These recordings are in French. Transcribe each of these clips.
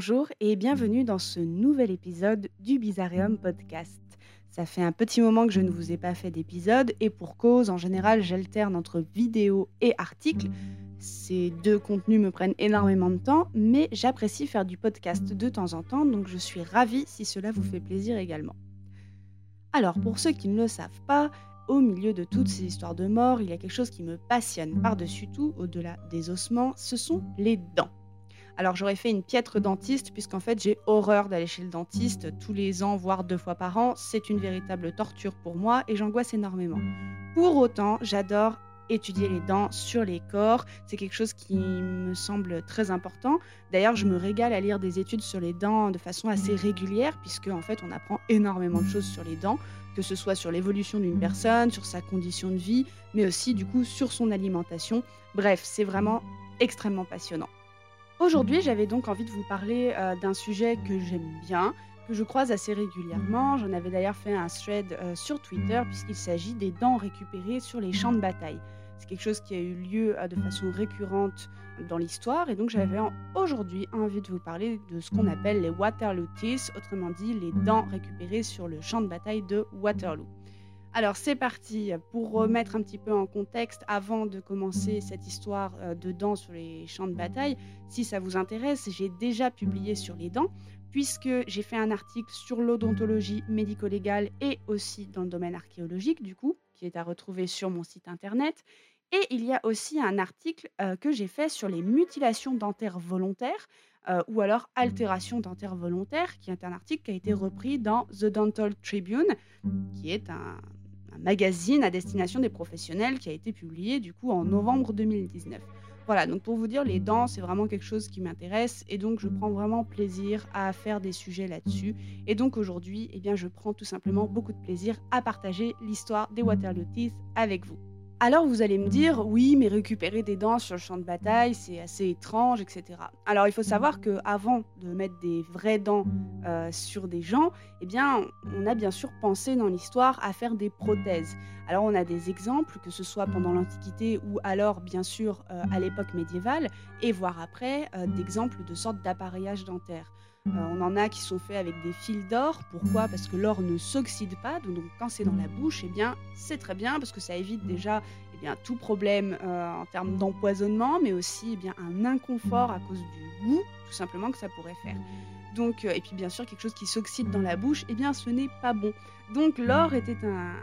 Bonjour et bienvenue dans ce nouvel épisode du Bizarreum Podcast. Ça fait un petit moment que je ne vous ai pas fait d'épisode et pour cause, en général, j'alterne entre vidéo et articles. Ces deux contenus me prennent énormément de temps, mais j'apprécie faire du podcast de temps en temps, donc je suis ravie si cela vous fait plaisir également. Alors, pour ceux qui ne le savent pas, au milieu de toutes ces histoires de mort, il y a quelque chose qui me passionne par-dessus tout, au-delà des ossements, ce sont les dents. Alors j'aurais fait une piètre dentiste puisqu'en fait j'ai horreur d'aller chez le dentiste tous les ans, voire deux fois par an. C'est une véritable torture pour moi et j'angoisse énormément. Pour autant, j'adore étudier les dents sur les corps. C'est quelque chose qui me semble très important. D'ailleurs, je me régale à lire des études sur les dents de façon assez régulière, puisque en fait, on apprend énormément de choses sur les dents, que ce soit sur l'évolution d'une personne, sur sa condition de vie, mais aussi du coup sur son alimentation. Bref, c'est vraiment extrêmement passionnant. Aujourd'hui, j'avais donc envie de vous parler euh, d'un sujet que j'aime bien, que je croise assez régulièrement. J'en avais d'ailleurs fait un thread euh, sur Twitter puisqu'il s'agit des dents récupérées sur les champs de bataille. C'est quelque chose qui a eu lieu euh, de façon récurrente dans l'histoire et donc j'avais aujourd'hui envie de vous parler de ce qu'on appelle les Waterloo Teeth, autrement dit les dents récupérées sur le champ de bataille de Waterloo. Alors c'est parti pour remettre un petit peu en contexte avant de commencer cette histoire euh, de dents sur les champs de bataille. Si ça vous intéresse, j'ai déjà publié sur les dents puisque j'ai fait un article sur l'odontologie médico-légale et aussi dans le domaine archéologique du coup, qui est à retrouver sur mon site internet. Et il y a aussi un article euh, que j'ai fait sur les mutilations dentaires volontaires euh, ou alors altération dentaire volontaire, qui est un article qui a été repris dans The Dental Tribune, qui est un, magazine à destination des professionnels qui a été publié du coup en novembre 2019. Voilà, donc pour vous dire, les dents, c'est vraiment quelque chose qui m'intéresse et donc je prends vraiment plaisir à faire des sujets là-dessus. Et donc aujourd'hui, eh bien, je prends tout simplement beaucoup de plaisir à partager l'histoire des Waterloo Teeth avec vous. Alors vous allez me dire, oui, mais récupérer des dents sur le champ de bataille, c'est assez étrange, etc. Alors il faut savoir que avant de mettre des vraies dents euh, sur des gens, eh bien, on a bien sûr pensé dans l'histoire à faire des prothèses. Alors on a des exemples, que ce soit pendant l'Antiquité ou alors bien sûr euh, à l'époque médiévale, et voire après, euh, d'exemples de sortes d'appareillage dentaire. on en a qui sont faits avec des fils d'or. Pourquoi? Parce que l'or ne s'oxyde pas. Donc quand c'est dans la bouche, eh bien c'est très bien parce que ça évite déjà eh bien, tout problème en termes d'empoisonnement, mais aussi eh bien, un inconfort à cause du goût, tout simplement, que ça pourrait faire. Donc, et puis bien sûr, quelque chose qui s'oxyde dans la bouche, eh bien ce n'est pas bon. Donc l'or était un,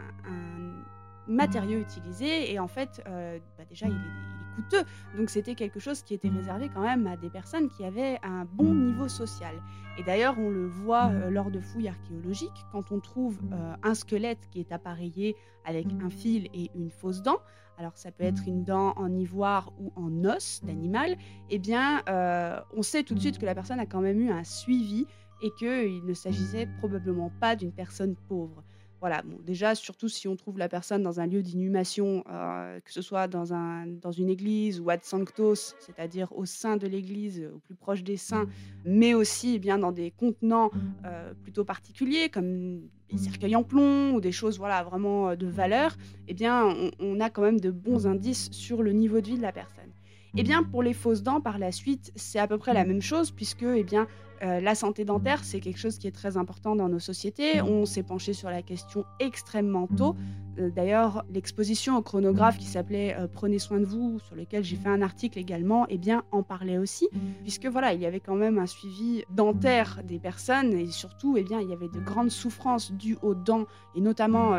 matériau utilisé et en fait, bah, déjà, il est coûteux. Donc c'était quelque chose qui était réservé quand même à des personnes qui avaient un bon niveau social. Et d'ailleurs, on le voit euh, lors de fouilles archéologiques, quand on trouve euh, un squelette qui est appareillé avec un fil et une fausse dent, alors ça peut être une dent en ivoire ou en os d'animal, eh bien, euh, on sait tout de suite que la personne a quand même eu un suivi et qu'il ne s'agissait probablement pas d'une personne pauvre. Voilà, déjà, surtout si on trouve la personne dans un lieu d'inhumation, euh, que ce soit dans, un, dans une église ou ad sanctos, c'est-à-dire au sein de l'église, au plus proche des saints, mais aussi eh bien dans des contenants euh, plutôt particuliers, comme des cercueils en plomb ou des choses voilà, vraiment euh, de valeur, eh bien, on a quand même de bons indices sur le niveau de vie de la personne. Eh bien, pour les fausses dents, par la suite, c'est à peu près la même chose, puisque eh bien, euh, la santé dentaire, c'est quelque chose qui est très important dans nos sociétés. On s'est penché sur la question extrêmement tôt. Euh, d'ailleurs, l'exposition au chronographe qui s'appelait euh, Prenez soin de vous, sur lequel j'ai fait un article également, eh bien, en parlait aussi, puisque voilà, il y avait quand même un suivi dentaire des personnes et surtout, eh bien, il y avait de grandes souffrances dues aux dents et notamment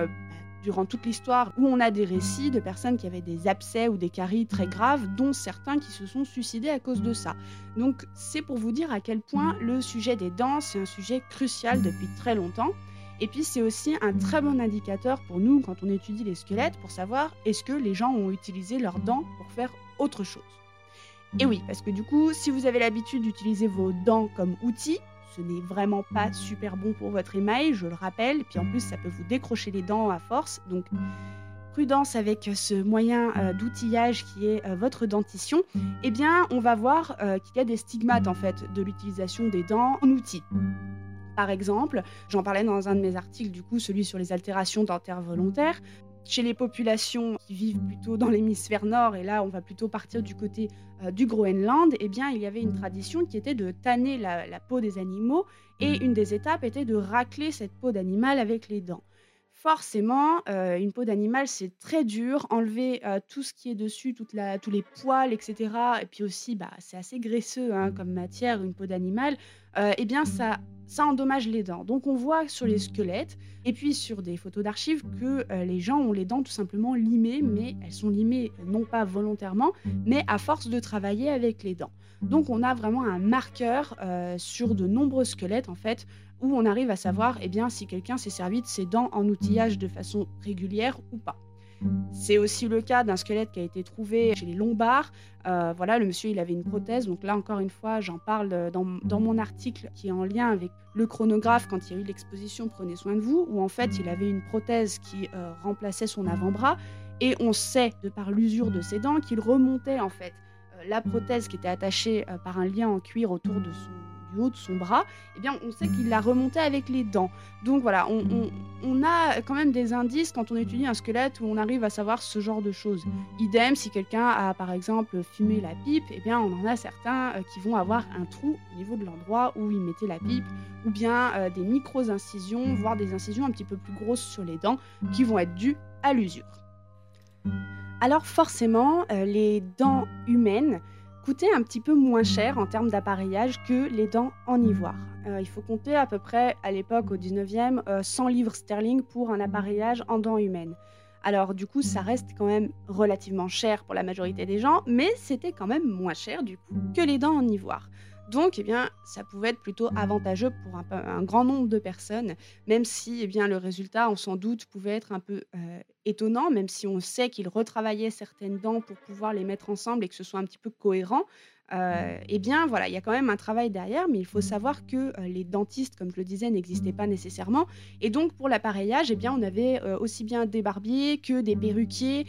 durant toute l'histoire où on a des récits de personnes qui avaient des abcès ou des caries très graves, dont certains qui se sont suicidés à cause de ça. Donc c'est pour vous dire à quel point le sujet des dents, c'est un sujet crucial depuis très longtemps. Et puis c'est aussi un très bon indicateur pour nous quand on étudie les squelettes pour savoir est-ce que les gens ont utilisé leurs dents pour faire autre chose. Et oui, parce que du coup, si vous avez l'habitude d'utiliser vos dents comme outils, ce n'est vraiment pas super bon pour votre émail, je le rappelle. Puis en plus, ça peut vous décrocher les dents à force. Donc, prudence avec ce moyen euh, d'outillage qui est euh, votre dentition. Eh bien, on va voir euh, qu'il y a des stigmates en fait de l'utilisation des dents en outil. Par exemple, j'en parlais dans un de mes articles, du coup, celui sur les altérations dentaires volontaires. Chez les populations qui vivent plutôt dans l'hémisphère nord, et là on va plutôt partir du côté euh, du Groenland, eh bien il y avait une tradition qui était de tanner la, peau des animaux, et une des étapes était de racler cette peau d'animal avec les dents. Forcément, euh, une peau d'animal, c'est très dur. Enlever euh, tout ce qui est dessus, tous les poils, etc. Et puis aussi, bah, c'est assez graisseux hein, comme matière, une peau d'animal. eh bien, ça ça endommage les dents. Donc on voit sur les squelettes et puis sur des photos d'archives que euh, les gens ont les dents tout simplement limées, mais elles sont limées non pas volontairement, mais à force de travailler avec les dents. Donc on a vraiment un marqueur euh, sur de nombreux squelettes en fait où on arrive à savoir eh bien, si quelqu'un s'est servi de ses dents en outillage de façon régulière ou pas. C'est aussi le cas d'un squelette qui a été trouvé chez les Lombards. Euh, voilà, le monsieur, il avait une prothèse. Donc là, encore une fois, j'en parle dans, mon article qui est en lien avec le chronographe quand il y a eu l'exposition Prenez soin de vous, où en fait, il avait une prothèse qui euh, remplaçait son avant-bras. Et on sait, de par l'usure de ses dents, qu'il remontait en fait euh, la prothèse qui était attachée par un lien en cuir autour du haut de son bras, eh bien, on sait qu'il l'a remonté avec les dents. Donc voilà, on, a quand même des indices quand on étudie un squelette où on arrive à savoir ce genre de choses. Idem, si quelqu'un a par exemple fumé la pipe, eh bien, on en a certains euh, qui vont avoir un trou au niveau de l'endroit où il mettait la pipe, ou bien euh, des micro-incisions, voire des incisions un petit peu plus grosses sur les dents qui vont être dues à l'usure. Alors forcément, euh, les dents humaines, coûtait un petit peu moins cher en termes d'appareillage que les dents en ivoire. Euh, il faut compter à peu près à l'époque au 19e 100 euh, livres sterling pour un appareillage en dents humaines. Alors du coup, ça reste quand même relativement cher pour la majorité des gens, mais c'était quand même moins cher du coup que les dents en ivoire. Donc, eh bien, ça pouvait être plutôt avantageux pour un, grand nombre de personnes, même si eh bien, le résultat, on s'en doute, pouvait être un peu étonnant, même si on sait qu'il retravaillait certaines dents pour pouvoir les mettre ensemble et que ce soit un petit peu cohérent. Euh, eh bien, voilà, il y a quand même un travail derrière, mais il faut savoir que euh, les dentistes, comme je le disais, n'existaient pas nécessairement. Et donc, pour l'appareillage, eh bien, on avait euh, aussi bien des barbiers que des perruquiers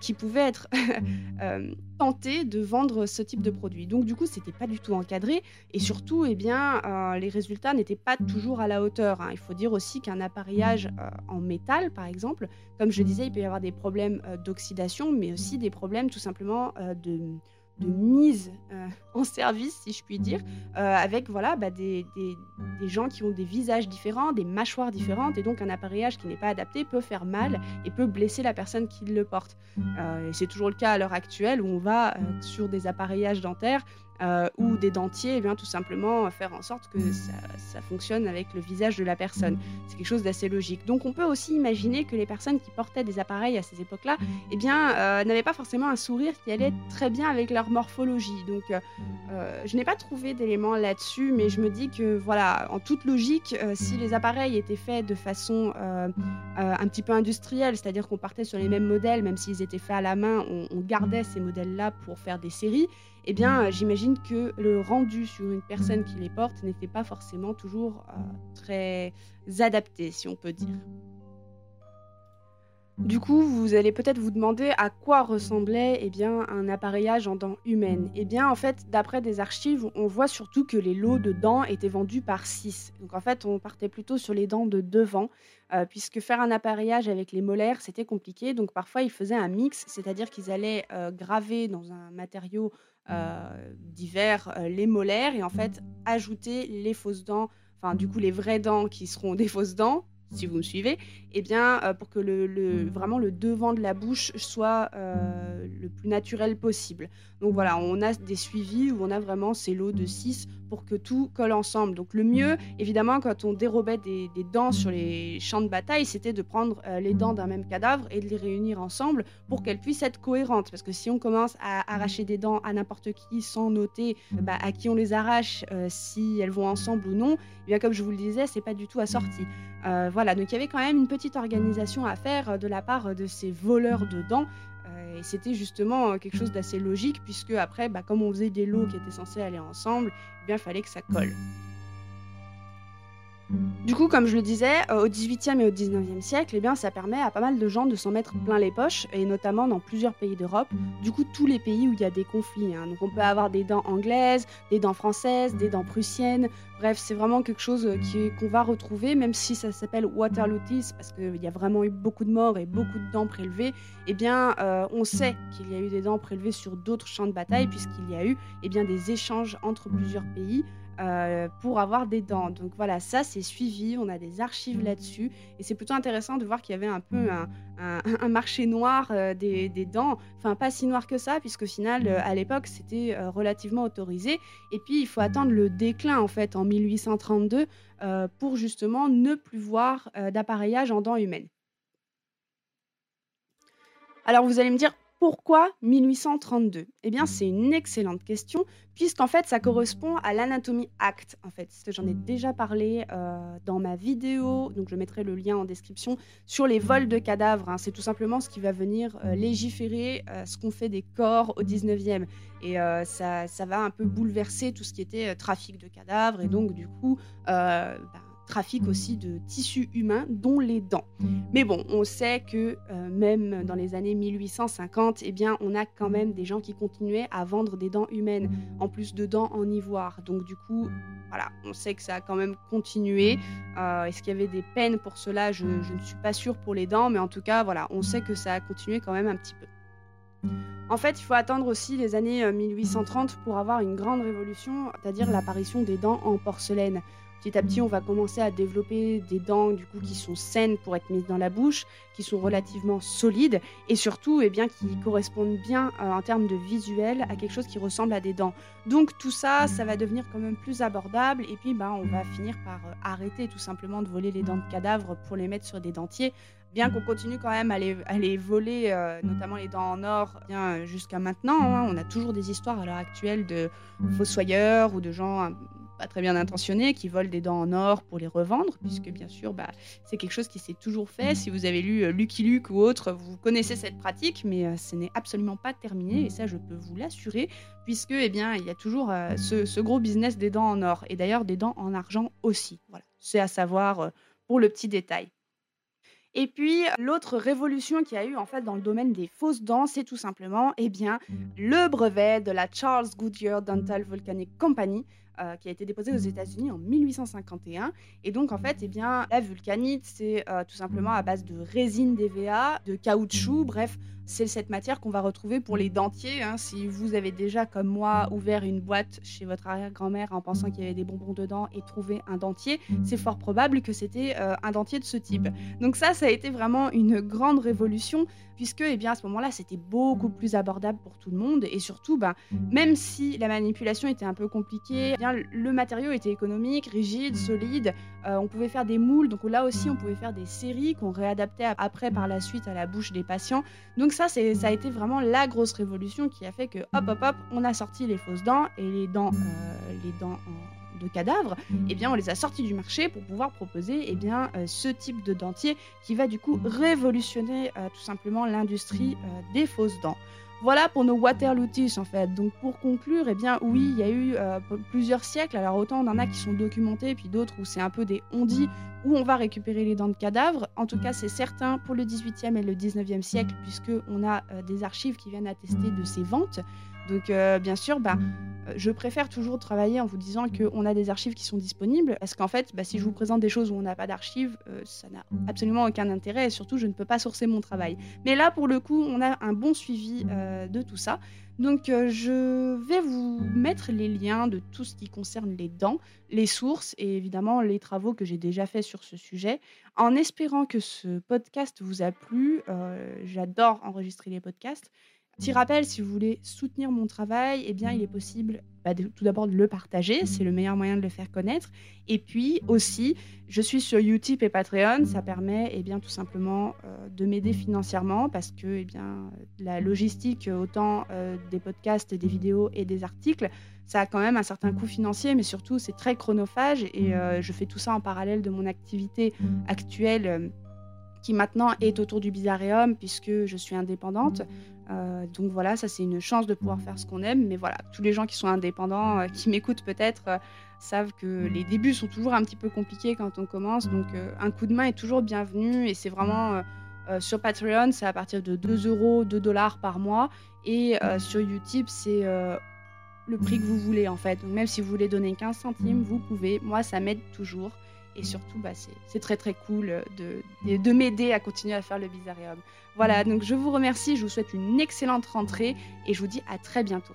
qui pouvaient être tentés de vendre ce type de produit. Donc, du coup, c'était pas du tout encadré. Et surtout, eh bien, les résultats n'étaient pas toujours à la hauteur. Hein. Il faut dire aussi qu'un appareillage en métal, par exemple, comme je disais, il peut y avoir des problèmes d'oxydation, mais aussi des problèmes tout simplement de de mise euh, en service, si je puis dire, euh, avec voilà, bah, des, gens qui ont des visages différents, des mâchoires différentes, et donc un appareillage qui n'est pas adapté peut faire mal et peut blesser la personne qui le porte. Euh, c'est toujours le cas à l'heure actuelle où on va sur des appareillages dentaires euh, ou des dentiers, eh bien tout simplement faire en sorte que ça, fonctionne avec le visage de la personne. C'est quelque chose d'assez logique. Donc on peut aussi imaginer que les personnes qui portaient des appareils à ces époques-là, eh bien euh, n'avaient pas forcément un sourire qui allait très bien avec leur morphologie. Donc euh, je n'ai pas trouvé d'éléments là-dessus, mais je me dis que voilà, en toute logique, si les appareils étaient faits de façon un petit peu industrielle, c'est-à-dire qu'on partait sur les mêmes modèles, même s'ils étaient faits à la main, on gardait ces modèles-là pour faire des séries eh bien, j'imagine que le rendu sur une personne qui les porte n'était pas forcément toujours euh, très adapté, si on peut dire. Du coup, vous allez peut-être vous demander à quoi ressemblait eh bien, un appareillage en dents humaines. Eh bien, en fait, d'après des archives, on voit surtout que les lots de dents étaient vendus par 6. Donc, en fait, on partait plutôt sur les dents de devant, euh, puisque faire un appareillage avec les molaires, c'était compliqué. Donc, parfois, ils faisaient un mix, c'est-à-dire qu'ils allaient euh, graver dans un matériau euh, divers les molaires et en fait ajouter les fausses dents, enfin, du coup, les vraies dents qui seront des fausses dents si vous me suivez, eh bien, euh, pour que le, vraiment le devant de la bouche soit euh, le plus naturel possible. Donc voilà, on a des suivis où on a vraiment ces lots de 6 pour que tout colle ensemble. Donc le mieux, évidemment, quand on dérobait des, dents sur les champs de bataille, c'était de prendre euh, les dents d'un même cadavre et de les réunir ensemble pour qu'elles puissent être cohérentes. Parce que si on commence à arracher des dents à n'importe qui sans noter bah, à qui on les arrache, si elles vont ensemble ou non, eh bien comme je vous le disais, c'est pas du tout assorti. voilà, donc il y avait quand même une petite organisation à faire de la part de ces voleurs de dents. Et c'était justement quelque chose d'assez logique, puisque après, bah, comme on faisait des lots qui étaient censés aller ensemble, eh bien, il fallait que ça colle. Du coup, comme je le disais, euh, au XVIIIe et au XIXe siècle, eh bien, ça permet à pas mal de gens de s'en mettre plein les poches, et notamment dans plusieurs pays d'Europe. Du coup, tous les pays où il y a des conflits. hein. On peut avoir des dents anglaises, des dents françaises, des dents prussiennes. Bref, c'est vraiment quelque chose euh, qu'on va retrouver, même si ça s'appelle Waterloo parce qu'il y a vraiment eu beaucoup de morts et beaucoup de dents prélevées. Eh bien, euh, on sait qu'il y a eu des dents prélevées sur d'autres champs de bataille, puisqu'il y a eu eh bien, des échanges entre plusieurs pays euh, pour avoir des dents. Donc voilà, ça c'est suivi, on a des archives là-dessus, et c'est plutôt intéressant de voir qu'il y avait un peu un, un- un marché noir euh, des, des dents, enfin pas si noir que ça, puisqu'au final, euh, à l'époque, c'était relativement autorisé, et puis il faut attendre le déclin en fait en 1832 euh, pour justement ne plus voir d'appareillage en dents humaines. Alors vous allez me dire pourquoi 1832 Eh bien c'est une excellente question puisqu'en fait ça correspond à l'Anatomy Act en fait. J'en ai déjà parlé euh, dans ma vidéo, donc je mettrai le lien en description sur les vols de cadavres. hein. C'est tout simplement ce qui va venir euh, légiférer euh, ce qu'on fait des corps au 19e. Et ça, ça va un peu bouleverser tout ce qui était trafic de cadavres et donc du coup ben, trafic aussi de tissus humains dont les dents. Mais bon, on sait que euh, même dans les années 1850, eh bien, on a quand même des gens qui continuaient à vendre des dents humaines, en plus de dents en ivoire. Donc du coup, voilà, on sait que ça a quand même continué. Euh, Est-ce qu'il y avait des peines pour cela? Je, je ne suis pas sûre pour les dents, mais en tout cas, voilà, on sait que ça a continué quand même un petit peu. En fait, il faut attendre aussi les années euh, 1830 pour avoir une grande révolution, c'est-à-dire l'apparition des dents en porcelaine. Petit à petit, on va commencer à développer des dents du coup qui sont saines pour être mises dans la bouche, qui sont relativement solides et surtout, eh bien, qui correspondent bien euh, en termes de visuel à quelque chose qui ressemble à des dents. Donc tout ça, ça va devenir quand même plus abordable et puis, bah, on va finir par euh, arrêter tout simplement de voler les dents de cadavres pour les mettre sur des dentiers. Bien qu'on continue quand même à les, à les voler, euh, notamment les dents en or, bien jusqu'à maintenant, hein. on a toujours des histoires à l'heure actuelle de fossoyeurs ou de gens pas très bien intentionnés qui volent des dents en or pour les revendre, puisque bien sûr, bah, c'est quelque chose qui s'est toujours fait. Si vous avez lu euh, Lucky Luke ou autre, vous connaissez cette pratique, mais euh, ce n'est absolument pas terminé, et ça, je peux vous l'assurer, puisque eh bien, il y a toujours euh, ce, ce gros business des dents en or, et d'ailleurs des dents en argent aussi. Voilà, c'est à savoir euh, pour le petit détail. Et puis l'autre révolution qu'il y a eu en fait dans le domaine des fausses dents, c'est tout simplement eh bien le brevet de la Charles Goodyear Dental Volcanic Company euh, qui a été déposé aux États-Unis en 1851. Et donc en fait, eh bien la vulcanite, c'est euh, tout simplement à base de résine d'EVA, de caoutchouc, bref, c'est cette matière qu'on va retrouver pour les dentiers. hein. Si vous avez déjà, comme moi, ouvert une boîte chez votre arrière-grand-mère en pensant qu'il y avait des bonbons dedans et trouvé un dentier, c'est fort probable que c'était euh, un dentier de ce type. Donc ça, ça a été vraiment une grande révolution puisque eh bien, à ce moment-là, c'était beaucoup plus abordable pour tout le monde et surtout, ben, même si la manipulation était un peu compliquée, le matériau était économique, rigide, solide, euh, on pouvait faire des moules, donc là aussi on pouvait faire des séries qu'on réadaptait ap- après par la suite à la bouche des patients. Donc ça, ça a été vraiment la grosse révolution qui a fait que hop hop hop, on a sorti les fausses dents et les dents, euh, en- de cadavres, eh on les a sortis du marché pour pouvoir proposer eh euh, ce type de dentier qui va du coup révolutionner euh, tout simplement l'industrie euh, des fausses dents. Voilà pour nos Waterloo Teeth en fait. Donc pour conclure, eh bien oui, il y a eu euh, plusieurs siècles. Alors autant on en a qui sont documentés, puis d'autres où c'est un peu des on-dit, où on va récupérer les dents de cadavres. En tout cas, c'est certain pour le 18e et le 19e siècle, puisque on a euh, des archives qui viennent attester de ces ventes. Donc euh, bien sûr, bah, euh, je préfère toujours travailler en vous disant qu'on a des archives qui sont disponibles, parce qu'en fait, bah, si je vous présente des choses où on n'a pas d'archives, euh, ça n'a absolument aucun intérêt, et surtout, je ne peux pas sourcer mon travail. Mais là, pour le coup, on a un bon suivi de tout ça. Donc, je vais vous mettre les liens de tout ce qui concerne les dents, les sources et évidemment les travaux que j'ai déjà faits sur ce sujet. En espérant que ce podcast vous a plu, j'adore enregistrer les podcasts. Petit rappel, si vous voulez soutenir mon travail, eh bien, il est possible bah, de- tout d'abord de le partager, c'est le meilleur moyen de le faire connaître. Et puis aussi, je suis sur Utip et Patreon, ça permet eh bien, tout simplement euh, de m'aider financièrement parce que eh bien, la logistique, autant euh, des podcasts, des vidéos et des articles, ça a quand même un certain coût financier, mais surtout c'est très chronophage et euh, je fais tout ça en parallèle de mon activité actuelle. qui maintenant est autour du Bizarreum puisque je suis indépendante. Euh, donc voilà, ça c'est une chance de pouvoir faire ce qu'on aime. Mais voilà, tous les gens qui sont indépendants, euh, qui m'écoutent peut-être, euh, savent que les débuts sont toujours un petit peu compliqués quand on commence. Donc un coup de main est toujours bienvenu et c'est vraiment sur Patreon, c'est à partir de 2 euros, 2 dollars par mois. Et sur YouTube, c'est le prix que vous voulez en fait. Donc même si vous voulez donner 15 centimes, vous pouvez. Moi, ça m'aide toujours. Et surtout, bah, c'est très très cool de, de, m'aider à continuer à faire le Bizarreum. Voilà, donc je vous remercie, je vous souhaite une excellente rentrée et je vous dis à très bientôt.